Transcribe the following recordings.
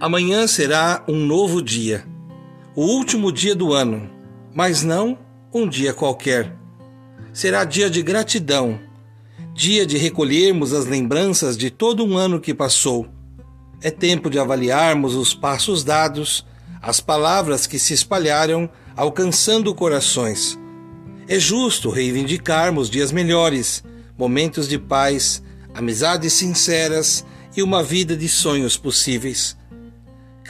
Amanhã será um novo dia, o último dia do ano, mas não um dia qualquer. Será dia de gratidão, dia de recolhermos as lembranças de todo um ano que passou. É tempo de avaliarmos os passos dados, as palavras que se espalharam, alcançando corações. É justo reivindicarmos dias melhores, momentos de paz, amizades sinceras e uma vida de sonhos possíveis.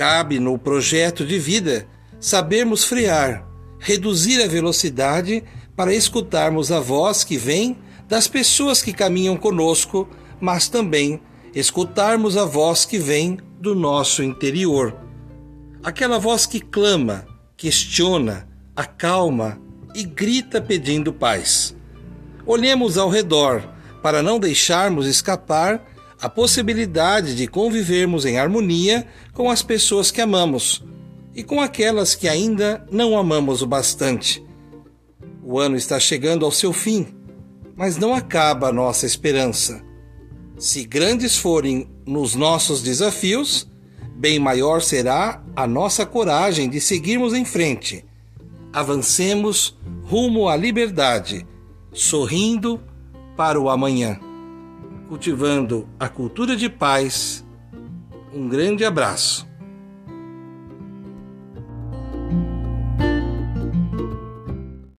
Cabe no projeto de vida sabermos frear, reduzir a velocidade para escutarmos a voz que vem das pessoas que caminham conosco, mas também escutarmos a voz que vem do nosso interior. Aquela voz que clama, questiona, acalma e grita pedindo paz. Olhemos ao redor para não deixarmos escapar a possibilidade de convivermos em harmonia com as pessoas que amamos e com aquelas que ainda não amamos o bastante. O ano está chegando ao seu fim, mas não acaba a nossa esperança. Se grandes forem nos nossos desafios, bem maior será a nossa coragem de seguirmos em frente. Avancemos rumo à liberdade, sorrindo para o amanhã cultivando a cultura de paz. Um grande abraço.